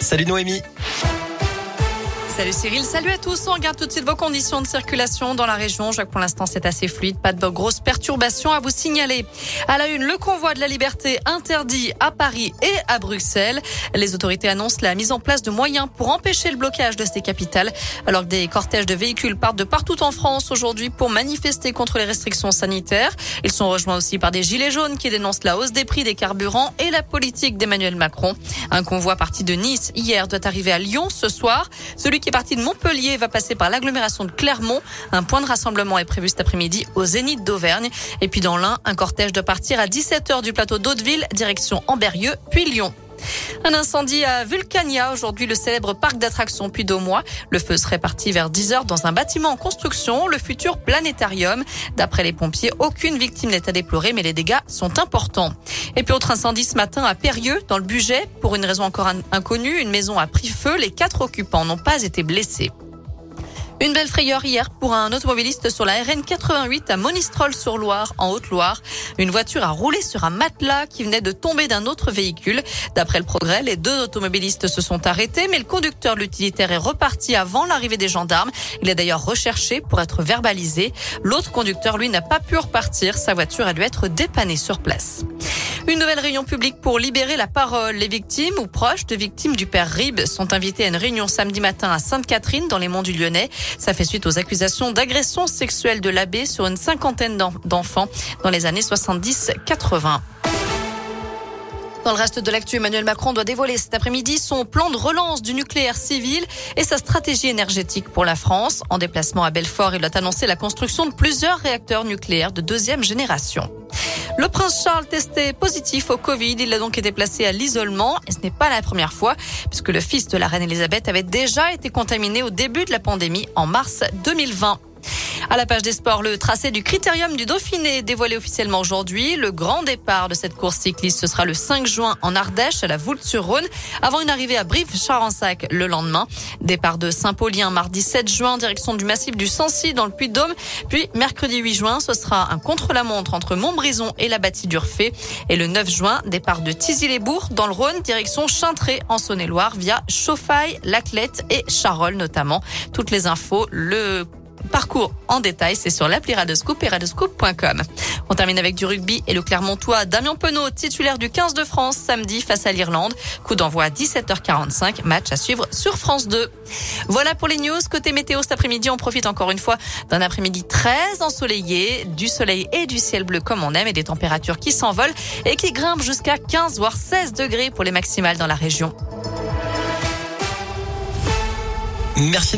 Salut Noémie. Salut Cyril, salut à tous. On regarde tout de suite vos conditions de circulation dans la région. Je pour l'instant c'est assez fluide, pas de grosses perturbations à vous signaler. À la une, le convoi de la liberté interdit à Paris et à Bruxelles. Les autorités annoncent la mise en place de moyens pour empêcher le blocage de ces capitales, alors que des cortèges de véhicules partent de partout en France aujourd'hui pour manifester contre les restrictions sanitaires. Ils sont rejoints aussi par des gilets jaunes qui dénoncent la hausse des prix des carburants et la politique d'Emmanuel Macron. Un convoi parti de Nice hier doit arriver à Lyon ce soir. Celui qui parti de Montpellier va passer par l'agglomération de Clermont. Un point de rassemblement est prévu cet après-midi au Zénith d'Auvergne. Et puis dans l'Ain, un cortège doit partir à 17h du plateau d'Hauteville, direction Amberieux, puis Lyon. Un incendie à Vulcania, aujourd'hui le célèbre parc d'attractions Puy d'Aumois. Le feu serait parti vers 10 heures dans un bâtiment en construction, le futur planétarium. D'après les pompiers, aucune victime n'est à déplorer, mais les dégâts sont importants. Et puis autre incendie ce matin à Périeux, dans le budget. Pour une raison encore inconnue, une maison a pris feu. Les quatre occupants n'ont pas été blessés. Une belle frayeur hier pour un automobiliste sur la RN 88 à Monistrol-sur-Loire, en Haute-Loire. Une voiture a roulé sur un matelas qui venait de tomber d'un autre véhicule. D'après le progrès, les deux automobilistes se sont arrêtés, mais le conducteur l'utilitaire est reparti avant l'arrivée des gendarmes. Il est d'ailleurs recherché pour être verbalisé. L'autre conducteur, lui, n'a pas pu repartir. Sa voiture a dû être dépannée sur place. Une nouvelle réunion publique pour libérer la parole. Les victimes ou proches de victimes du père Rib sont invités à une réunion samedi matin à Sainte-Catherine dans les monts du Lyonnais. Ça fait suite aux accusations d'agression sexuelle de l'abbé sur une cinquantaine d'enfants dans les années 70-80. Dans le reste de l'actu, Emmanuel Macron doit dévoiler cet après-midi son plan de relance du nucléaire civil et sa stratégie énergétique pour la France. En déplacement à Belfort, il doit annoncer la construction de plusieurs réacteurs nucléaires de deuxième génération. Le prince Charles testé positif au Covid. Il a donc été placé à l'isolement et ce n'est pas la première fois puisque le fils de la reine Elisabeth avait déjà été contaminé au début de la pandémie en mars 2020. À la page des sports, le tracé du critérium du Dauphiné dévoilé officiellement aujourd'hui. Le grand départ de cette course cycliste, ce sera le 5 juin en Ardèche, à la Voulte-sur-Rhône, avant une arrivée à Brive-Charensac le lendemain. Départ de Saint-Paulien mardi 7 juin, direction du massif du Sancy dans le Puy-de-Dôme. Puis mercredi 8 juin, ce sera un contre-la-montre entre Montbrison et la bâtie d'Urfé. Et le 9 juin, départ de Tizy-les-Bourgs dans le Rhône, direction Chintré en Saône-et-Loire via Chauffaille, Laclette et Charolles notamment. Toutes les infos, le Parcours en détail, c'est sur l'appli Radescoop et radescoop.com. On termine avec du rugby et le Clermontois Damien Penaud, titulaire du 15 de France samedi face à l'Irlande. Coup d'envoi à 17h45, match à suivre sur France 2. Voilà pour les news. Côté météo cet après-midi, on profite encore une fois d'un après-midi très ensoleillé, du soleil et du ciel bleu comme on aime et des températures qui s'envolent et qui grimpent jusqu'à 15 voire 16 degrés pour les maximales dans la région. Merci.